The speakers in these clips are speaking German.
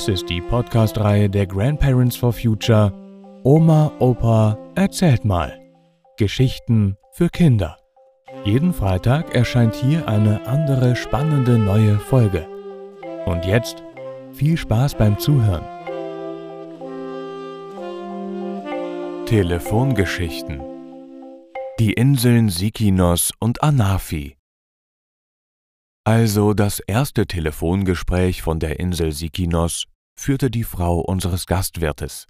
Dies ist die Podcast-Reihe der Grandparents for Future Oma, Opa, erzählt mal. Geschichten für Kinder. Jeden Freitag erscheint hier eine andere spannende neue Folge. Und jetzt viel Spaß beim Zuhören. Telefongeschichten. Die Inseln Sikinos und Anafi. Also das erste Telefongespräch von der Insel Sikinos führte die Frau unseres Gastwirtes.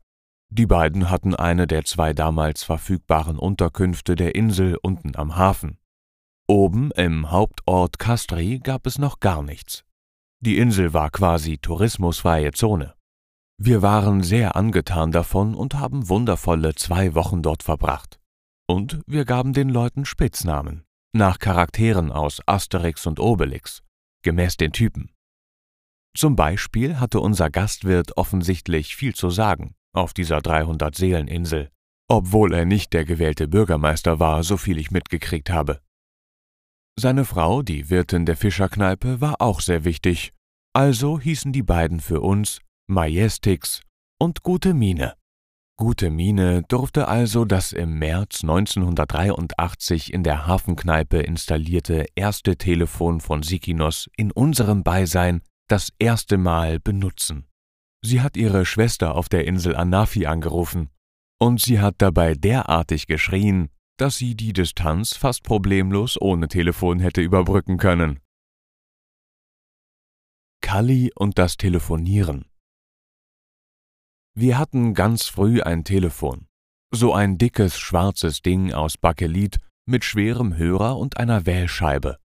Die beiden hatten eine der zwei damals verfügbaren Unterkünfte der Insel unten am Hafen. Oben im Hauptort Castri gab es noch gar nichts. Die Insel war quasi tourismusfreie Zone. Wir waren sehr angetan davon und haben wundervolle zwei Wochen dort verbracht. Und wir gaben den Leuten Spitznamen, nach Charakteren aus Asterix und Obelix, gemäß den Typen. Zum Beispiel hatte unser Gastwirt offensichtlich viel zu sagen auf dieser 300-Seelen-Insel, obwohl er nicht der gewählte Bürgermeister war, so viel ich mitgekriegt habe. Seine Frau, die Wirtin der Fischerkneipe, war auch sehr wichtig, also hießen die beiden für uns Majestix und Gute Mine. Gute Mine durfte also das im März 1983 in der Hafenkneipe installierte erste Telefon von Sikinos in unserem Beisein das erste Mal benutzen. Sie hat ihre Schwester auf der Insel Anafi angerufen, und sie hat dabei derartig geschrien, dass sie die Distanz fast problemlos ohne Telefon hätte überbrücken können. Kali und das Telefonieren wir hatten ganz früh ein Telefon. So ein dickes schwarzes Ding aus Bakelit mit schwerem Hörer und einer Wählscheibe.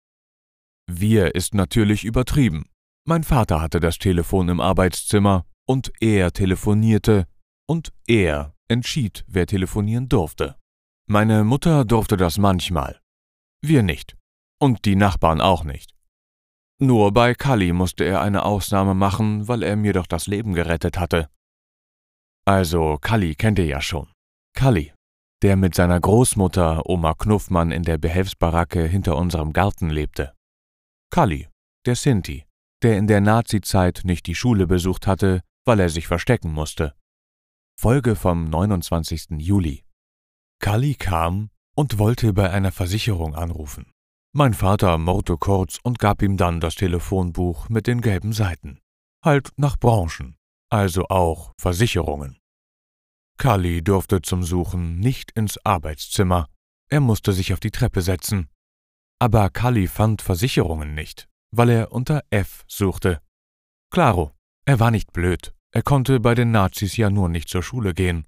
Wir ist natürlich übertrieben. Mein Vater hatte das Telefon im Arbeitszimmer und er telefonierte und er entschied, wer telefonieren durfte. Meine Mutter durfte das manchmal. Wir nicht. Und die Nachbarn auch nicht. Nur bei Kali musste er eine Ausnahme machen, weil er mir doch das Leben gerettet hatte. Also, Kalli kennt ihr ja schon. Kalli, der mit seiner Großmutter Oma Knuffmann in der Behelfsbaracke hinter unserem Garten lebte. Kalli, der Sinti, der in der Nazizeit nicht die Schule besucht hatte, weil er sich verstecken musste. Folge vom 29. Juli. Kalli kam und wollte bei einer Versicherung anrufen. Mein Vater murrte kurz und gab ihm dann das Telefonbuch mit den gelben Seiten. Halt nach Branchen also auch Versicherungen. Kali durfte zum Suchen nicht ins Arbeitszimmer, er musste sich auf die Treppe setzen. Aber Kali fand Versicherungen nicht, weil er unter F suchte. Claro, er war nicht blöd, er konnte bei den Nazis ja nur nicht zur Schule gehen.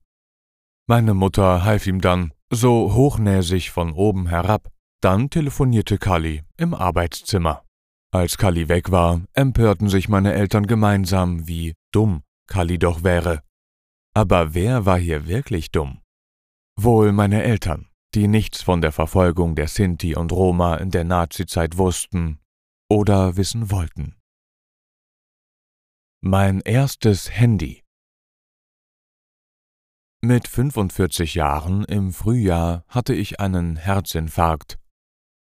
Meine Mutter half ihm dann, so hochnäsig von oben herab, dann telefonierte Kali im Arbeitszimmer. Als Kali weg war, empörten sich meine Eltern gemeinsam, wie dumm Kali doch wäre. Aber wer war hier wirklich dumm? Wohl meine Eltern, die nichts von der Verfolgung der Sinti und Roma in der Nazizeit wussten oder wissen wollten. Mein erstes Handy Mit 45 Jahren im Frühjahr hatte ich einen Herzinfarkt.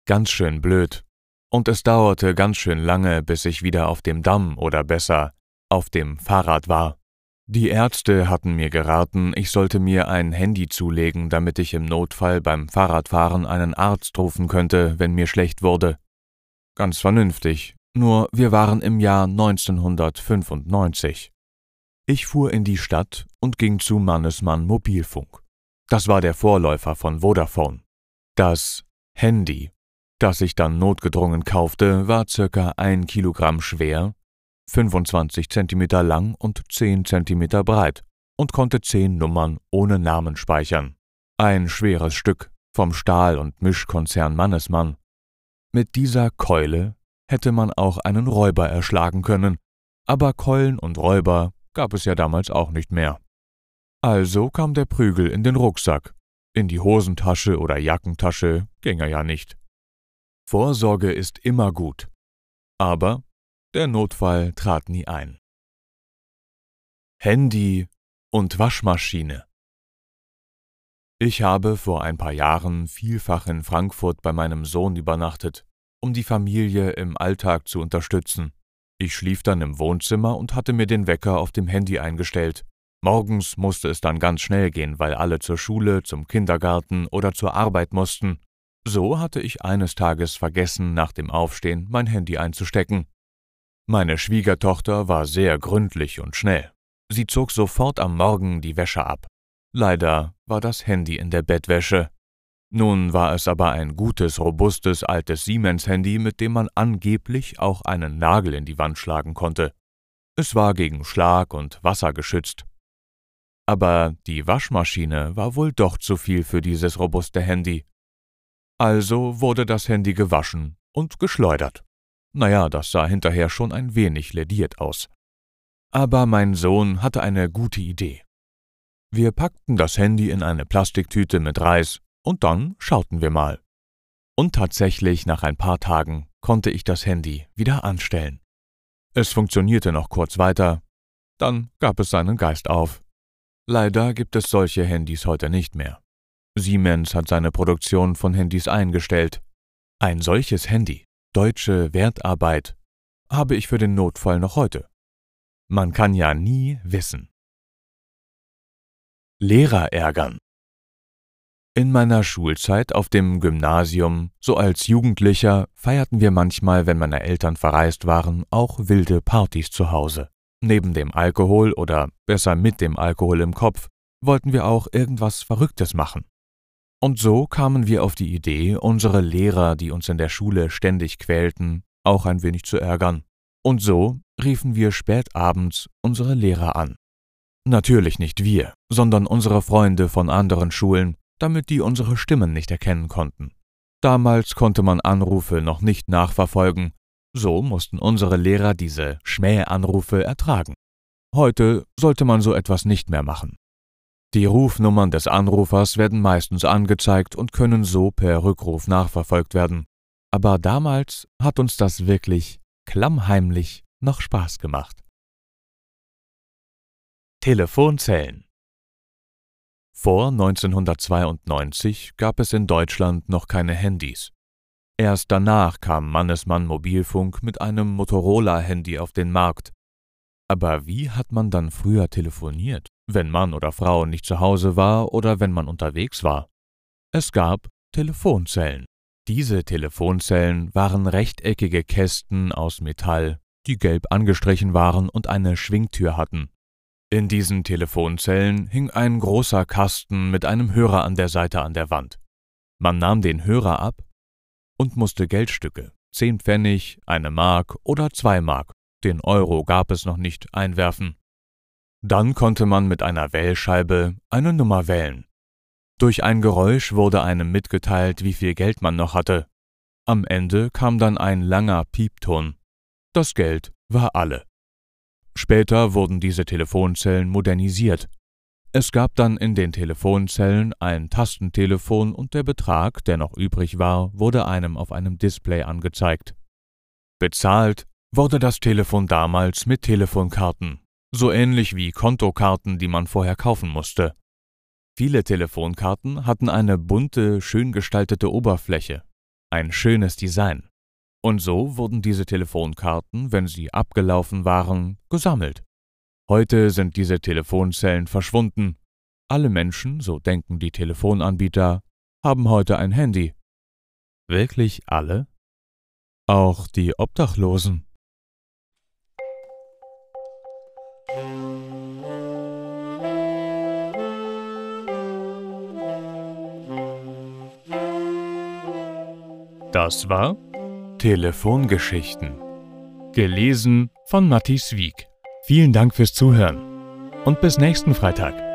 Ganz schön blöd. Und es dauerte ganz schön lange, bis ich wieder auf dem Damm oder besser auf dem Fahrrad war. Die Ärzte hatten mir geraten, ich sollte mir ein Handy zulegen, damit ich im Notfall beim Fahrradfahren einen Arzt rufen könnte, wenn mir schlecht wurde. Ganz vernünftig, nur wir waren im Jahr 1995. Ich fuhr in die Stadt und ging zu Mannesmann Mobilfunk. Das war der Vorläufer von Vodafone. Das Handy, das ich dann notgedrungen kaufte, war circa ein Kilogramm schwer 25 cm lang und 10 cm breit und konnte zehn Nummern ohne Namen speichern. Ein schweres Stück vom Stahl- und Mischkonzern Mannesmann. Mit dieser Keule hätte man auch einen Räuber erschlagen können, aber Keulen und Räuber gab es ja damals auch nicht mehr. Also kam der Prügel in den Rucksack, in die Hosentasche oder Jackentasche ging er ja nicht. Vorsorge ist immer gut. Aber der Notfall trat nie ein. Handy und Waschmaschine. Ich habe vor ein paar Jahren vielfach in Frankfurt bei meinem Sohn übernachtet, um die Familie im Alltag zu unterstützen. Ich schlief dann im Wohnzimmer und hatte mir den Wecker auf dem Handy eingestellt. Morgens musste es dann ganz schnell gehen, weil alle zur Schule, zum Kindergarten oder zur Arbeit mussten. So hatte ich eines Tages vergessen, nach dem Aufstehen mein Handy einzustecken. Meine Schwiegertochter war sehr gründlich und schnell. Sie zog sofort am Morgen die Wäsche ab. Leider war das Handy in der Bettwäsche. Nun war es aber ein gutes, robustes, altes Siemens-Handy, mit dem man angeblich auch einen Nagel in die Wand schlagen konnte. Es war gegen Schlag und Wasser geschützt. Aber die Waschmaschine war wohl doch zu viel für dieses robuste Handy. Also wurde das Handy gewaschen und geschleudert. Naja, das sah hinterher schon ein wenig lediert aus. Aber mein Sohn hatte eine gute Idee. Wir packten das Handy in eine Plastiktüte mit Reis und dann schauten wir mal. Und tatsächlich nach ein paar Tagen konnte ich das Handy wieder anstellen. Es funktionierte noch kurz weiter, dann gab es seinen Geist auf. Leider gibt es solche Handys heute nicht mehr. Siemens hat seine Produktion von Handys eingestellt. Ein solches Handy, deutsche Wertarbeit, habe ich für den Notfall noch heute. Man kann ja nie wissen. Lehrer ärgern. In meiner Schulzeit auf dem Gymnasium, so als Jugendlicher, feierten wir manchmal, wenn meine Eltern verreist waren, auch wilde Partys zu Hause. Neben dem Alkohol oder besser mit dem Alkohol im Kopf wollten wir auch irgendwas Verrücktes machen. Und so kamen wir auf die Idee, unsere Lehrer, die uns in der Schule ständig quälten, auch ein wenig zu ärgern. Und so riefen wir spät abends unsere Lehrer an. Natürlich nicht wir, sondern unsere Freunde von anderen Schulen, damit die unsere Stimmen nicht erkennen konnten. Damals konnte man Anrufe noch nicht nachverfolgen, so mussten unsere Lehrer diese Schmähanrufe ertragen. Heute sollte man so etwas nicht mehr machen. Die Rufnummern des Anrufers werden meistens angezeigt und können so per Rückruf nachverfolgt werden. Aber damals hat uns das wirklich klammheimlich noch Spaß gemacht. Telefonzellen vor 1992 gab es in Deutschland noch keine Handys. Erst danach kam Mannesmann Mobilfunk mit einem Motorola-Handy auf den Markt. Aber wie hat man dann früher telefoniert, wenn Mann oder Frau nicht zu Hause war oder wenn man unterwegs war? Es gab Telefonzellen. Diese Telefonzellen waren rechteckige Kästen aus Metall, die gelb angestrichen waren und eine Schwingtür hatten. In diesen Telefonzellen hing ein großer Kasten mit einem Hörer an der Seite an der Wand. Man nahm den Hörer ab und musste Geldstücke, zehn Pfennig, eine Mark oder zwei Mark, den Euro gab es noch nicht, einwerfen. Dann konnte man mit einer Wählscheibe eine Nummer wählen. Durch ein Geräusch wurde einem mitgeteilt, wie viel Geld man noch hatte. Am Ende kam dann ein langer Piepton. Das Geld war alle. Später wurden diese Telefonzellen modernisiert. Es gab dann in den Telefonzellen ein Tastentelefon und der Betrag, der noch übrig war, wurde einem auf einem Display angezeigt. Bezahlt wurde das Telefon damals mit Telefonkarten, so ähnlich wie Kontokarten, die man vorher kaufen musste. Viele Telefonkarten hatten eine bunte, schön gestaltete Oberfläche, ein schönes Design. Und so wurden diese Telefonkarten, wenn sie abgelaufen waren, gesammelt. Heute sind diese Telefonzellen verschwunden. Alle Menschen, so denken die Telefonanbieter, haben heute ein Handy. Wirklich alle? Auch die Obdachlosen. Das war Telefongeschichten. Gelesen von Matthias Wieck. Vielen Dank fürs Zuhören und bis nächsten Freitag.